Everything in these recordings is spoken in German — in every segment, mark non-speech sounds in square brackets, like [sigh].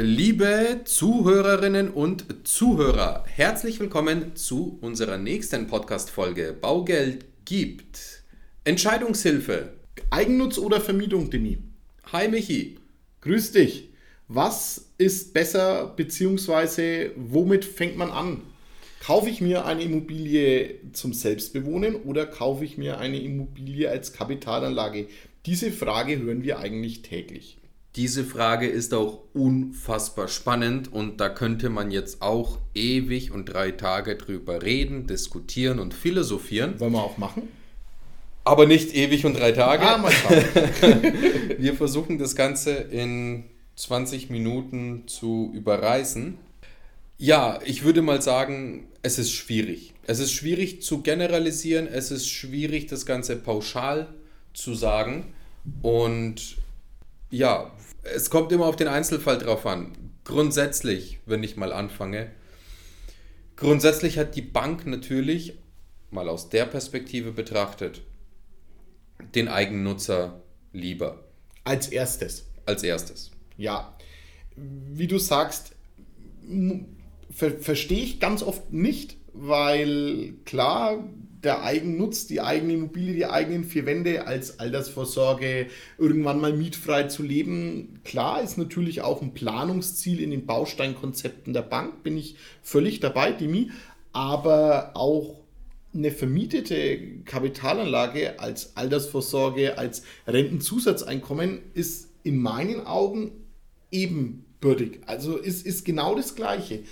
Liebe Zuhörerinnen und Zuhörer, herzlich willkommen zu unserer nächsten Podcast-Folge Baugeld gibt. Entscheidungshilfe. Eigennutz oder Vermietung, Demi? Hi Michi. Grüß dich. Was ist besser, beziehungsweise womit fängt man an? Kaufe ich mir eine Immobilie zum Selbstbewohnen oder kaufe ich mir eine Immobilie als Kapitalanlage? Diese Frage hören wir eigentlich täglich. Diese Frage ist auch unfassbar spannend und da könnte man jetzt auch ewig und drei Tage drüber reden, diskutieren und philosophieren. Wollen wir auch machen? Aber nicht ewig und drei Tage. Ah, mal [laughs] wir versuchen das Ganze in 20 Minuten zu überreißen. Ja, ich würde mal sagen, es ist schwierig. Es ist schwierig zu generalisieren, es ist schwierig, das Ganze pauschal zu sagen. Und ja, es kommt immer auf den Einzelfall drauf an. Grundsätzlich, wenn ich mal anfange, grundsätzlich hat die Bank natürlich, mal aus der Perspektive betrachtet, den Eigennutzer lieber. Als erstes. Als erstes. Ja. Wie du sagst, ver verstehe ich ganz oft nicht, weil klar, der Eigennutz, die eigene Immobilie, die eigenen vier Wände als Altersvorsorge, irgendwann mal mietfrei zu leben. Klar ist natürlich auch ein Planungsziel in den Bausteinkonzepten der Bank, bin ich völlig dabei, Dimi. Aber auch eine vermietete Kapitalanlage als Altersvorsorge, als Rentenzusatzeinkommen ist in meinen Augen ebenbürtig. Also ist, ist genau das Gleiche.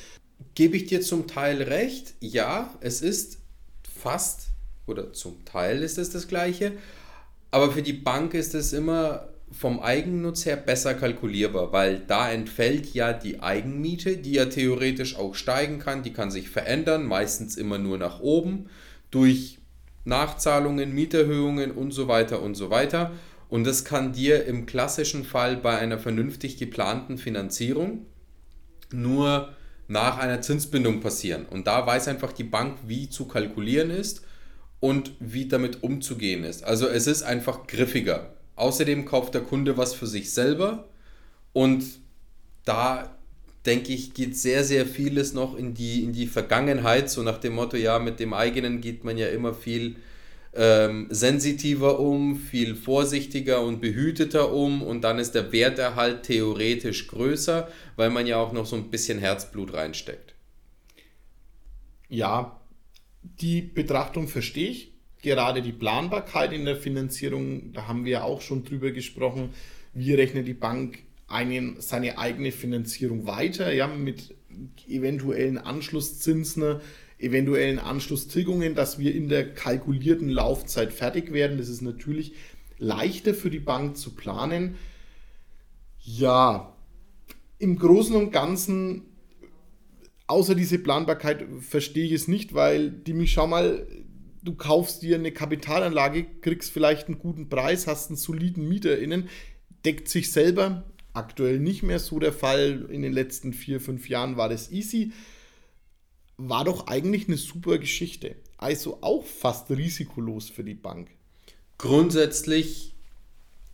Gebe ich dir zum Teil recht? Ja, es ist fast oder zum Teil ist es das gleiche. Aber für die Bank ist es immer vom Eigennutz her besser kalkulierbar, weil da entfällt ja die Eigenmiete, die ja theoretisch auch steigen kann, die kann sich verändern, meistens immer nur nach oben, durch Nachzahlungen, Mieterhöhungen und so weiter und so weiter. Und das kann dir im klassischen Fall bei einer vernünftig geplanten Finanzierung nur nach einer Zinsbindung passieren. Und da weiß einfach die Bank, wie zu kalkulieren ist und wie damit umzugehen ist. Also es ist einfach griffiger. Außerdem kauft der Kunde was für sich selber und da denke ich, geht sehr, sehr vieles noch in die, in die Vergangenheit, so nach dem Motto, ja, mit dem eigenen geht man ja immer viel ähm, sensitiver um, viel vorsichtiger und behüteter um und dann ist der Werterhalt theoretisch größer, weil man ja auch noch so ein bisschen Herzblut reinsteckt. Ja, die Betrachtung verstehe ich. Gerade die Planbarkeit in der Finanzierung, da haben wir ja auch schon drüber gesprochen. Wie rechnet die Bank einen, seine eigene Finanzierung weiter, ja, mit eventuellen Anschlusszinsen eventuellen Anschlusstilgungen, dass wir in der kalkulierten Laufzeit fertig werden. Das ist natürlich leichter für die Bank zu planen. Ja, im Großen und Ganzen, außer diese Planbarkeit, verstehe ich es nicht, weil, Dimi, schau mal, du kaufst dir eine Kapitalanlage, kriegst vielleicht einen guten Preis, hast einen soliden MieterInnen, deckt sich selber. Aktuell nicht mehr so der Fall. In den letzten vier, fünf Jahren war das easy war doch eigentlich eine super Geschichte. Also auch fast risikolos für die Bank. Grundsätzlich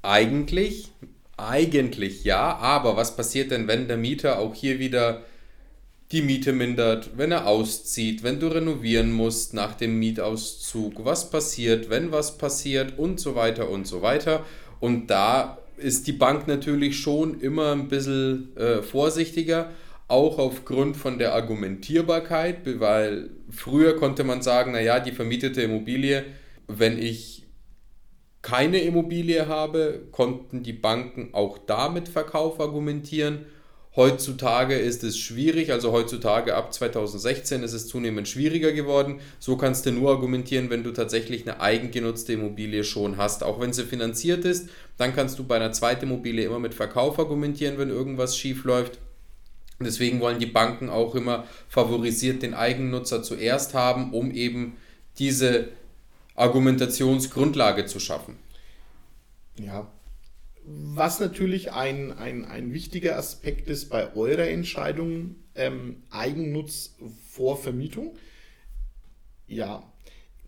eigentlich, eigentlich ja, aber was passiert denn, wenn der Mieter auch hier wieder die Miete mindert, wenn er auszieht, wenn du renovieren musst nach dem Mietauszug, was passiert, wenn was passiert und so weiter und so weiter. Und da ist die Bank natürlich schon immer ein bisschen äh, vorsichtiger auch aufgrund von der Argumentierbarkeit, weil früher konnte man sagen, naja, die vermietete Immobilie, wenn ich keine Immobilie habe, konnten die Banken auch damit Verkauf argumentieren. Heutzutage ist es schwierig, also heutzutage ab 2016 ist es zunehmend schwieriger geworden. So kannst du nur argumentieren, wenn du tatsächlich eine eigengenutzte Immobilie schon hast. Auch wenn sie finanziert ist, dann kannst du bei einer zweiten Immobilie immer mit Verkauf argumentieren, wenn irgendwas schief läuft. Deswegen wollen die Banken auch immer favorisiert den Eigennutzer zuerst haben, um eben diese Argumentationsgrundlage zu schaffen. Ja. Was natürlich ein, ein, ein wichtiger Aspekt ist bei eurer Entscheidung, ähm, Eigennutz vor Vermietung. Ja,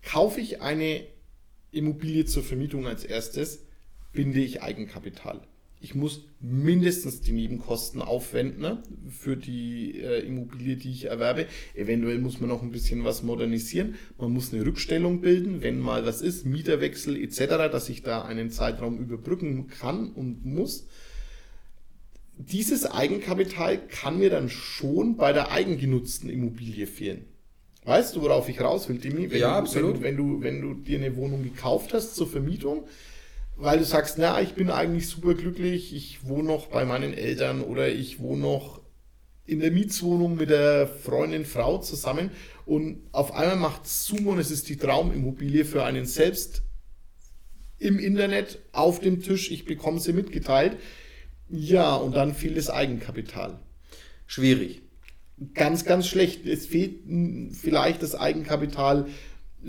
kaufe ich eine Immobilie zur Vermietung als erstes, binde ich Eigenkapital. Ich muss mindestens die Nebenkosten aufwenden ne, für die äh, Immobilie, die ich erwerbe. Eventuell muss man noch ein bisschen was modernisieren. Man muss eine Rückstellung bilden, wenn mal was ist, Mieterwechsel etc., dass ich da einen Zeitraum überbrücken kann und muss. Dieses Eigenkapital kann mir dann schon bei der eigengenutzten Immobilie fehlen. Weißt du, worauf ich raus will, Dimi? Wenn ja, du, absolut. Wenn, wenn, du, wenn du dir eine Wohnung gekauft hast zur Vermietung, weil du sagst, na, ich bin eigentlich super glücklich, ich wohne noch bei meinen Eltern oder ich wohne noch in der Mietswohnung mit der Freundin, Frau zusammen und auf einmal macht Zoom und es ist die Traumimmobilie für einen selbst im Internet auf dem Tisch, ich bekomme sie mitgeteilt. Ja, und dann fehlt das Eigenkapital. Schwierig. Ganz, ganz schlecht. Es fehlt vielleicht das Eigenkapital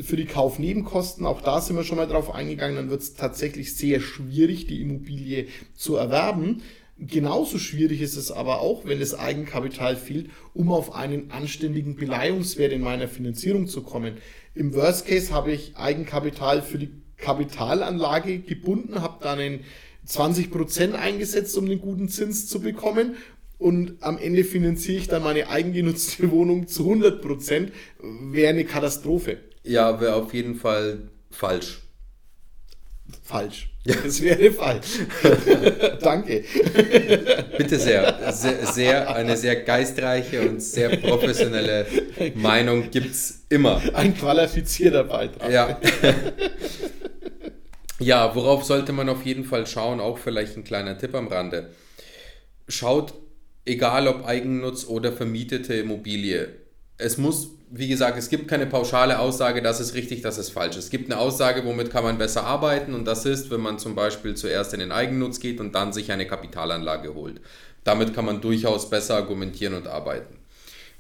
für die Kaufnebenkosten, auch da sind wir schon mal drauf eingegangen, dann wird es tatsächlich sehr schwierig, die Immobilie zu erwerben. Genauso schwierig ist es aber auch, wenn das Eigenkapital fehlt, um auf einen anständigen Beleihungswert in meiner Finanzierung zu kommen. Im Worst Case habe ich Eigenkapital für die Kapitalanlage gebunden, habe dann einen 20% eingesetzt, um den guten Zins zu bekommen und am Ende finanziere ich dann meine eigengenutzte [laughs] Wohnung zu 100%, wäre eine Katastrophe. Ja, wäre auf jeden Fall falsch. Falsch. Das [laughs] wäre falsch. [laughs] Danke. Bitte sehr. sehr. Sehr, eine sehr geistreiche und sehr professionelle Meinung gibt es immer. Ein qualifizierter Beitrag. Ja. [laughs] ja, worauf sollte man auf jeden Fall schauen? Auch vielleicht ein kleiner Tipp am Rande. Schaut, egal ob Eigennutz oder vermietete Immobilie, es muss, wie gesagt, es gibt keine pauschale Aussage, das ist richtig, das ist falsch. Es gibt eine Aussage, womit kann man besser arbeiten und das ist, wenn man zum Beispiel zuerst in den Eigennutz geht und dann sich eine Kapitalanlage holt. Damit kann man durchaus besser argumentieren und arbeiten.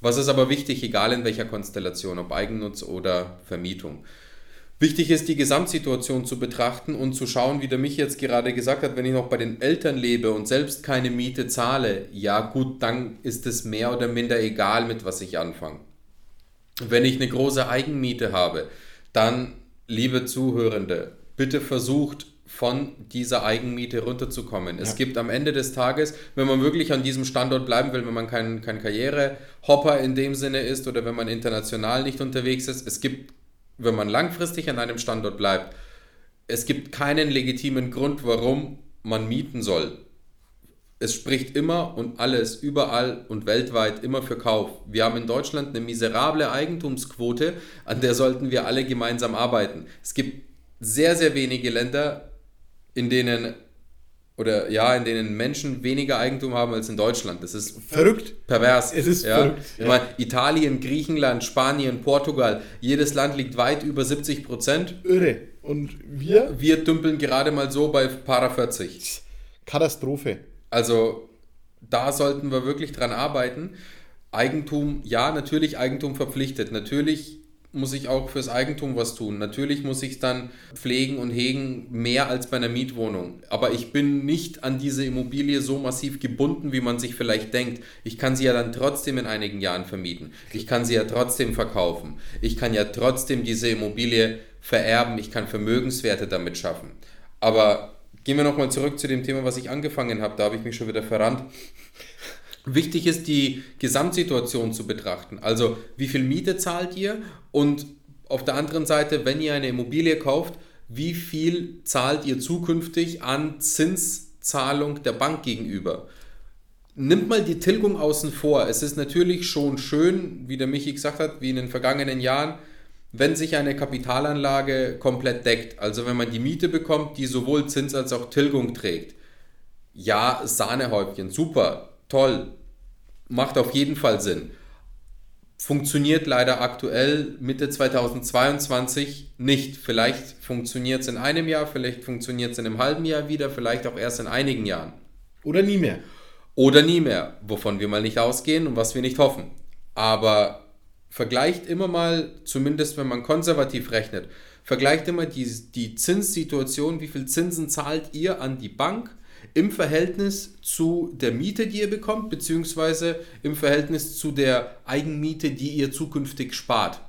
Was ist aber wichtig, egal in welcher Konstellation, ob Eigennutz oder Vermietung? Wichtig ist, die Gesamtsituation zu betrachten und zu schauen, wie der mich jetzt gerade gesagt hat, wenn ich noch bei den Eltern lebe und selbst keine Miete zahle, ja gut, dann ist es mehr oder minder egal, mit was ich anfange. Wenn ich eine große Eigenmiete habe, dann, liebe Zuhörende, bitte versucht, von dieser Eigenmiete runterzukommen. Ja. Es gibt am Ende des Tages, wenn man wirklich an diesem Standort bleiben will, wenn man kein, kein Karrierehopper in dem Sinne ist oder wenn man international nicht unterwegs ist, es gibt wenn man langfristig an einem Standort bleibt, es gibt keinen legitimen Grund, warum man mieten soll. Es spricht immer und alles, überall und weltweit immer für Kauf. Wir haben in Deutschland eine miserable Eigentumsquote, an der sollten wir alle gemeinsam arbeiten. Es gibt sehr, sehr wenige Länder, in denen oder ja, in denen Menschen weniger Eigentum haben als in Deutschland. Das ist verrückt. Pervers. Es ist ja. verrückt. Ich meine, Italien, Griechenland, Spanien, Portugal, jedes Land liegt weit über 70 Prozent. Irre. Und wir? Wir dümpeln gerade mal so bei Para 40. Katastrophe. Also da sollten wir wirklich dran arbeiten. Eigentum, ja, natürlich Eigentum verpflichtet. Natürlich muss ich auch fürs Eigentum was tun. Natürlich muss ich es dann pflegen und hegen, mehr als bei einer Mietwohnung. Aber ich bin nicht an diese Immobilie so massiv gebunden, wie man sich vielleicht denkt. Ich kann sie ja dann trotzdem in einigen Jahren vermieten. Ich kann sie ja trotzdem verkaufen. Ich kann ja trotzdem diese Immobilie vererben. Ich kann Vermögenswerte damit schaffen. Aber gehen wir nochmal zurück zu dem Thema, was ich angefangen habe. Da habe ich mich schon wieder verrannt. Wichtig ist, die Gesamtsituation zu betrachten. Also, wie viel Miete zahlt ihr? Und auf der anderen Seite, wenn ihr eine Immobilie kauft, wie viel zahlt ihr zukünftig an Zinszahlung der Bank gegenüber? Nimmt mal die Tilgung außen vor. Es ist natürlich schon schön, wie der Michi gesagt hat, wie in den vergangenen Jahren, wenn sich eine Kapitalanlage komplett deckt. Also wenn man die Miete bekommt, die sowohl Zins als auch Tilgung trägt. Ja, Sahnehäubchen, super toll, macht auf jeden Fall Sinn. Funktioniert leider aktuell Mitte 2022 nicht. Vielleicht funktioniert es in einem Jahr, vielleicht funktioniert es in einem halben Jahr wieder, vielleicht auch erst in einigen Jahren. Oder nie mehr. Oder nie mehr, wovon wir mal nicht ausgehen und was wir nicht hoffen. Aber vergleicht immer mal, zumindest wenn man konservativ rechnet, vergleicht immer die, die Zinssituation, wie viel Zinsen zahlt ihr an die Bank im Verhältnis zu der Miete, die ihr bekommt, beziehungsweise im Verhältnis zu der Eigenmiete, die ihr zukünftig spart.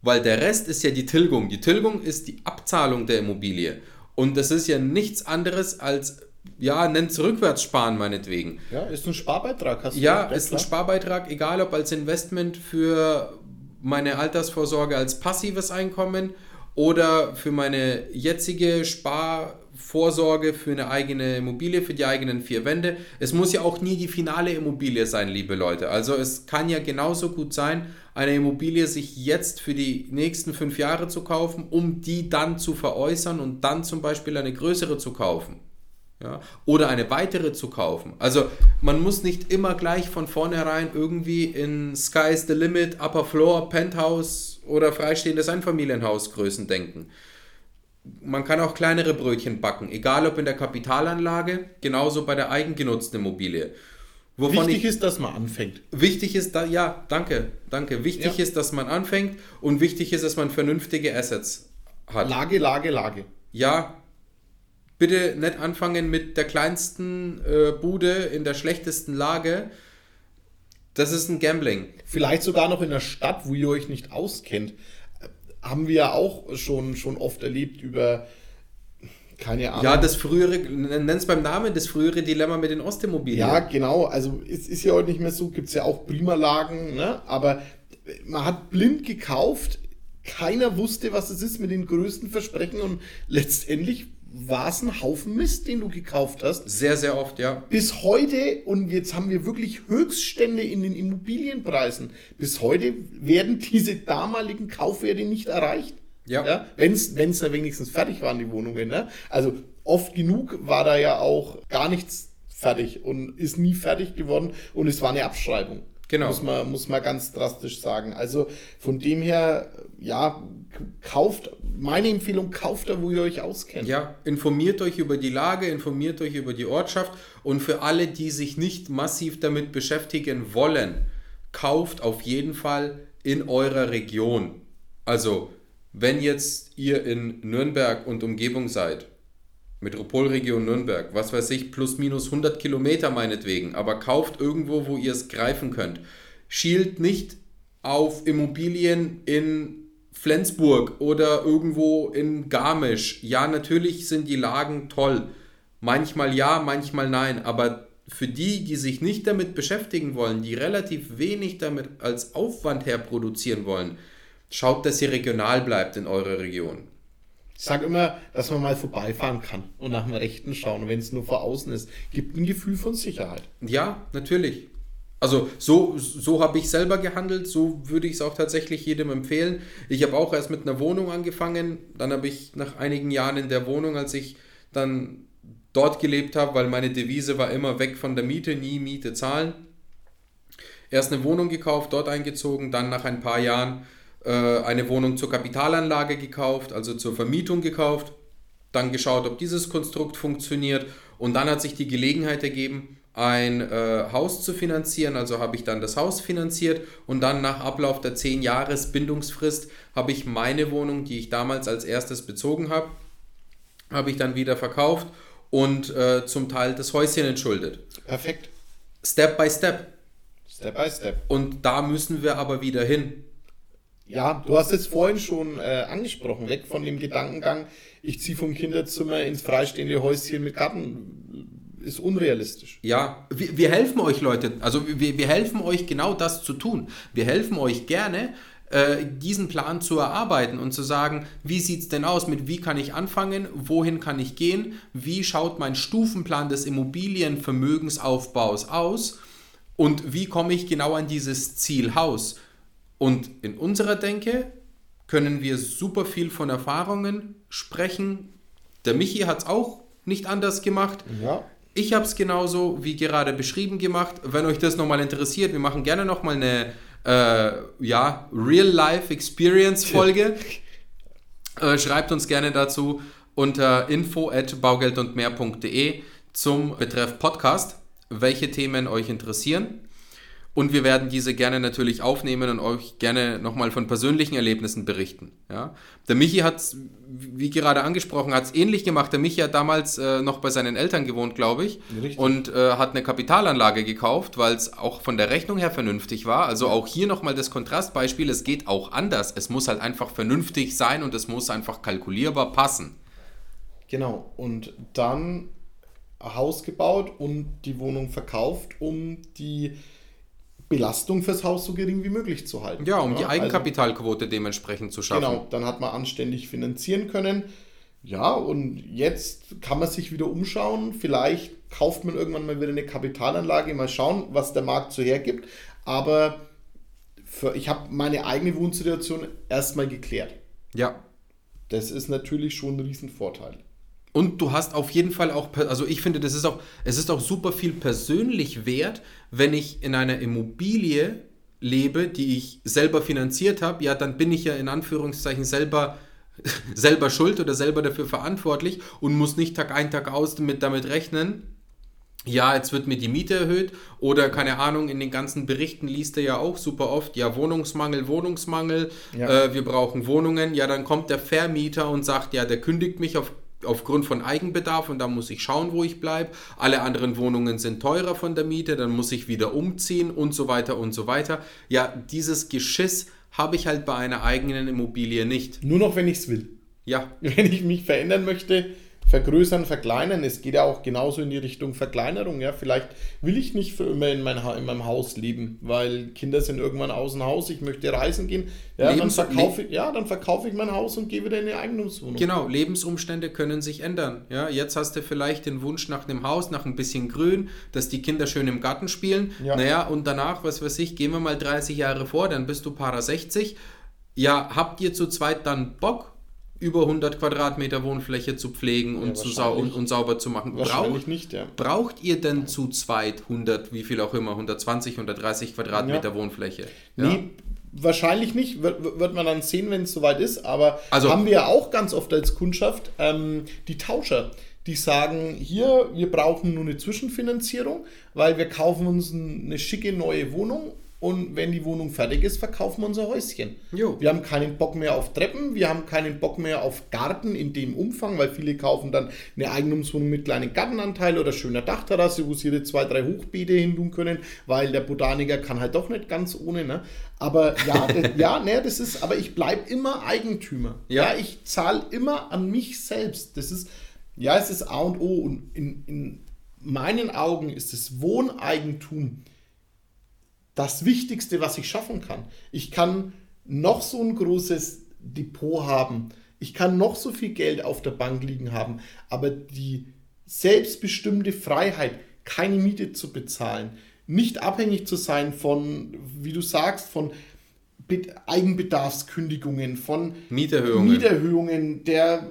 Weil der Rest ist ja die Tilgung. Die Tilgung ist die Abzahlung der Immobilie. Und das ist ja nichts anderes als ja, nennt es rückwärts sparen meinetwegen. Ja, ist ein Sparbeitrag. Hast ja, ist klar? ein Sparbeitrag, egal ob als Investment für meine Altersvorsorge als passives Einkommen oder für meine jetzige Sparvorsorge für eine eigene Immobilie, für die eigenen vier Wände. Es muss ja auch nie die finale Immobilie sein, liebe Leute. Also es kann ja genauso gut sein, eine Immobilie sich jetzt für die nächsten fünf Jahre zu kaufen, um die dann zu veräußern und dann zum Beispiel eine größere zu kaufen. Ja, oder eine weitere zu kaufen. Also man muss nicht immer gleich von vornherein irgendwie in Sky's the Limit, Upper Floor, Penthouse oder freistehendes Einfamilienhausgrößen denken. Man kann auch kleinere Brötchen backen, egal ob in der Kapitalanlage, genauso bei der eigengenutzten Immobilie. Wovon wichtig ich, ist, dass man anfängt. Wichtig ist, da, ja, danke, danke. Wichtig ja. ist, dass man anfängt und wichtig ist, dass man vernünftige Assets hat. Lage, Lage, Lage. Ja, bitte nicht anfangen mit der kleinsten äh, Bude in der schlechtesten Lage. Das ist ein Gambling. Vielleicht sogar noch in der Stadt, wo ihr euch nicht auskennt. Haben wir ja auch schon, schon oft erlebt über, keine Ahnung. Ja, das frühere, nenn es beim Namen, das frühere Dilemma mit den Ostimmobilien. Ja, genau. Also es ist ja heute nicht mehr so, gibt es ja auch Primalagen, ne? aber man hat blind gekauft, keiner wusste, was es ist mit den größten Versprechen und letztendlich war es ein Haufen Mist, den du gekauft hast. Sehr, sehr oft, ja. Bis heute, und jetzt haben wir wirklich Höchststände in den Immobilienpreisen, bis heute werden diese damaligen Kaufwerte nicht erreicht. Ja. ja Wenn es da wenigstens fertig waren, die Wohnungen. Ne? Also oft genug war da ja auch gar nichts fertig und ist nie fertig geworden und es war eine Abschreibung. Genau. Muss man, muss man ganz drastisch sagen. Also von dem her, ja, kauft, meine Empfehlung, kauft da, wo ihr euch auskennt. Ja, informiert euch über die Lage, informiert euch über die Ortschaft und für alle, die sich nicht massiv damit beschäftigen wollen, kauft auf jeden Fall in eurer Region. Also, wenn jetzt ihr in Nürnberg und Umgebung seid, Metropolregion Nürnberg, was weiß ich, plus minus 100 Kilometer meinetwegen, aber kauft irgendwo, wo ihr es greifen könnt. Schielt nicht auf Immobilien in Flensburg oder irgendwo in Garmisch. Ja, natürlich sind die Lagen toll. Manchmal ja, manchmal nein, aber für die, die sich nicht damit beschäftigen wollen, die relativ wenig damit als Aufwand herproduzieren wollen, schaut, dass ihr regional bleibt in eurer Region. Ich sage immer, dass man mal vorbeifahren kann und nach dem Rechten schauen, wenn es nur vor außen ist. Gibt ein Gefühl von Sicherheit. Ja, natürlich. Also so, so habe ich selber gehandelt, so würde ich es auch tatsächlich jedem empfehlen. Ich habe auch erst mit einer Wohnung angefangen, dann habe ich nach einigen Jahren in der Wohnung, als ich dann dort gelebt habe, weil meine Devise war immer weg von der Miete, nie Miete zahlen. Erst eine Wohnung gekauft, dort eingezogen, dann nach ein paar Jahren eine Wohnung zur Kapitalanlage gekauft, also zur Vermietung gekauft, dann geschaut, ob dieses Konstrukt funktioniert und dann hat sich die Gelegenheit ergeben, ein äh, Haus zu finanzieren. Also habe ich dann das Haus finanziert und dann nach Ablauf der 10 Jahres Bindungsfrist habe ich meine Wohnung, die ich damals als erstes bezogen habe, habe ich dann wieder verkauft und äh, zum Teil das Häuschen entschuldet. Perfekt. Step by Step. Step by Step. Und da müssen wir aber wieder hin. Ja, du hast es vorhin schon äh, angesprochen, weg von dem Gedankengang, ich ziehe vom Kinderzimmer ins freistehende Häuschen mit Garten, ist unrealistisch. Ja, wir, wir helfen euch Leute, also wir, wir helfen euch genau das zu tun. Wir helfen euch gerne, äh, diesen Plan zu erarbeiten und zu sagen, wie sieht es denn aus, mit wie kann ich anfangen, wohin kann ich gehen, wie schaut mein Stufenplan des Immobilienvermögensaufbaus aus und wie komme ich genau an dieses Zielhaus. Und in unserer Denke können wir super viel von Erfahrungen sprechen. Der Michi hat es auch nicht anders gemacht. Ja. Ich habe es genauso wie gerade beschrieben gemacht. Wenn euch das nochmal interessiert, wir machen gerne nochmal eine äh, ja, Real-Life-Experience-Folge. [laughs] äh, schreibt uns gerne dazu unter info at baugeldundmehr.de zum Betreff Podcast, welche Themen euch interessieren. Und wir werden diese gerne natürlich aufnehmen und euch gerne nochmal von persönlichen Erlebnissen berichten. Ja? Der Michi hat wie gerade angesprochen, hat es ähnlich gemacht. Der Michi hat damals äh, noch bei seinen Eltern gewohnt, glaube ich. Richtig. Und äh, hat eine Kapitalanlage gekauft, weil es auch von der Rechnung her vernünftig war. Also auch hier nochmal das Kontrastbeispiel, es geht auch anders. Es muss halt einfach vernünftig sein und es muss einfach kalkulierbar passen. Genau. Und dann Haus gebaut und die Wohnung verkauft, um die Belastung fürs Haus so gering wie möglich zu halten. Ja, um die also Eigenkapitalquote dementsprechend zu schaffen. Genau, dann hat man anständig finanzieren können. Ja, und jetzt kann man sich wieder umschauen. Vielleicht kauft man irgendwann mal wieder eine Kapitalanlage, mal schauen, was der Markt so hergibt. Aber für, ich habe meine eigene Wohnsituation erstmal geklärt. Ja. Das ist natürlich schon ein Riesenvorteil. Und du hast auf jeden Fall auch, also ich finde, das ist auch, es ist auch super viel persönlich wert, wenn ich in einer Immobilie lebe, die ich selber finanziert habe, ja, dann bin ich ja in Anführungszeichen selber [laughs] selber schuld oder selber dafür verantwortlich und muss nicht Tag ein, Tag aus damit, damit rechnen, ja, jetzt wird mir die Miete erhöht oder keine Ahnung, in den ganzen Berichten liest er ja auch super oft, ja, Wohnungsmangel, Wohnungsmangel, ja. Äh, wir brauchen Wohnungen, ja, dann kommt der Vermieter und sagt, ja, der kündigt mich auf, aufgrund von Eigenbedarf und da muss ich schauen, wo ich bleibe. Alle anderen Wohnungen sind teurer von der Miete, dann muss ich wieder umziehen und so weiter und so weiter. Ja, dieses Geschiss habe ich halt bei einer eigenen Immobilie nicht. Nur noch, wenn ich es will. Ja. [laughs] Wenn ich mich verändern möchte, vergrößern, verkleinern. Es geht ja auch genauso in die Richtung Verkleinerung. Ja, vielleicht will ich nicht für immer in, mein in meinem Haus leben, weil Kinder sind irgendwann außen Haus. Ich möchte reisen gehen. Ja, Lebens dann verkaufe ich, ja, dann verkaufe ich mein Haus und gehe wieder in eine Eigentumswohnung. Genau, Lebensumstände können sich ändern. Ja, jetzt hast du vielleicht den Wunsch nach einem Haus, nach ein bisschen Grün, dass die Kinder schön im Garten spielen. Ja. Naja, und danach, was weiß ich, gehen wir mal 30 Jahre vor, dann bist du Para 60. Ja, habt ihr zu zweit dann Bock? Über 100 Quadratmeter Wohnfläche zu pflegen und, ja, zu sau und, und, sauber zu machen. Wahrscheinlich Brauch, nicht, ja. Braucht ihr denn zu zweit 100, wie viel auch immer, 120, 130 Quadratmeter ja. Wohnfläche? Ja? Nee, wahrscheinlich nicht. Wird, wird man dann sehen, wenn es soweit ist. Aber also, haben wir ja auch ganz oft als Kundschaft ähm, die Tauscher die sagen, hier, wir brauchen nur eine Zwischenfinanzierung, weil wir kaufen uns eine schicke neue Wohnung und wenn die Wohnung fertig ist, verkaufen wir unser Häuschen. Jo. Wir haben keinen Bock mehr auf Treppen, wir haben keinen Bock mehr auf Garten in dem Umfang, weil viele kaufen dann eine Eigentumswohnung mit kleinen Gartenanteil oder schöner Dachterrasse, wo sie ihre zwei, drei Hochbeete hin tun können, weil der Botaniker kann halt doch nicht ganz ohne. Ne? Aber ja, [laughs] ja, ne, das ist, aber ich bleibe immer Eigentümer. Ja, ja ich zahle immer an mich selbst. Das ist, ja, es ist A und O und in, in meinen Augen ist das Wohneigentum das Wichtigste, was ich schaffen kann. Ich kann noch so ein großes Depot haben, ich kann noch so viel Geld auf der Bank liegen haben, aber die selbstbestimmte Freiheit, keine Miete zu bezahlen, nicht abhängig zu sein von, wie du sagst, von Eigenbedarfskündigungen, von Mieterhöhungen. Mieterhöhungen. Der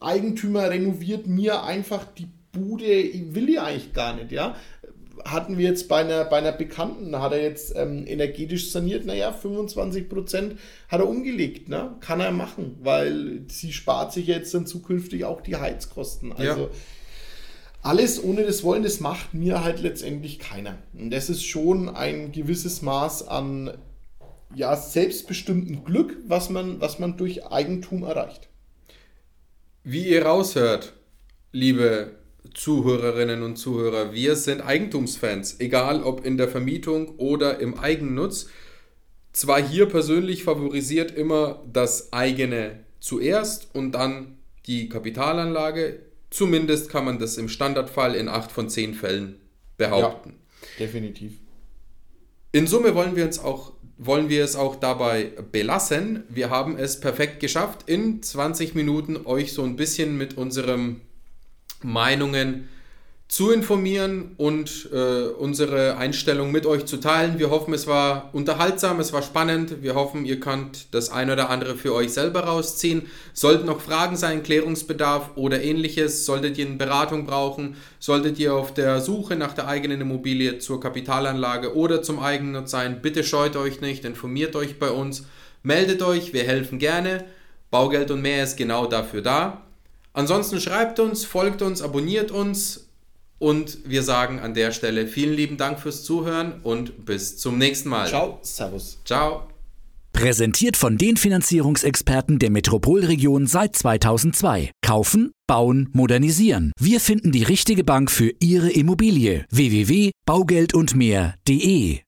Eigentümer renoviert mir einfach die Bude, will ich eigentlich gar nicht, ja hatten wir jetzt bei einer, bei einer Bekannten, hat er jetzt ähm, energetisch saniert, naja, 25 Prozent hat er umgelegt, ne? kann er machen, weil sie spart sich jetzt dann zukünftig auch die Heizkosten. Also ja. alles ohne das Wollen, das macht mir halt letztendlich keiner. Und das ist schon ein gewisses Maß an ja, selbstbestimmtem Glück, was man, was man durch Eigentum erreicht. Wie ihr raushört, liebe Zuhörerinnen und Zuhörer, wir sind Eigentumsfans, egal ob in der Vermietung oder im Eigennutz. Zwar hier persönlich favorisiert immer das eigene zuerst und dann die Kapitalanlage. Zumindest kann man das im Standardfall in acht von zehn Fällen behaupten. Ja, definitiv. In Summe wollen wir uns auch wollen wir es auch dabei belassen. Wir haben es perfekt geschafft, in 20 Minuten euch so ein bisschen mit unserem Meinungen zu informieren und äh, unsere Einstellung mit euch zu teilen. Wir hoffen, es war unterhaltsam, es war spannend. Wir hoffen, ihr könnt das ein oder andere für euch selber rausziehen. Sollten noch Fragen sein, Klärungsbedarf oder ähnliches, solltet ihr eine Beratung brauchen, solltet ihr auf der Suche nach der eigenen Immobilie zur Kapitalanlage oder zum Eigennutz sein, bitte scheut euch nicht, informiert euch bei uns, meldet euch, wir helfen gerne. Baugeld und mehr ist genau dafür da. Ansonsten schreibt uns, folgt uns, abonniert uns und wir sagen an der Stelle vielen lieben Dank fürs Zuhören und bis zum nächsten Mal. Ciao, Servus. Ciao. Präsentiert von den Finanzierungsexperten der Metropolregion seit 2002. Kaufen, bauen, modernisieren. Wir finden die richtige Bank für Ihre Immobilie. www.baugeldundmehr.de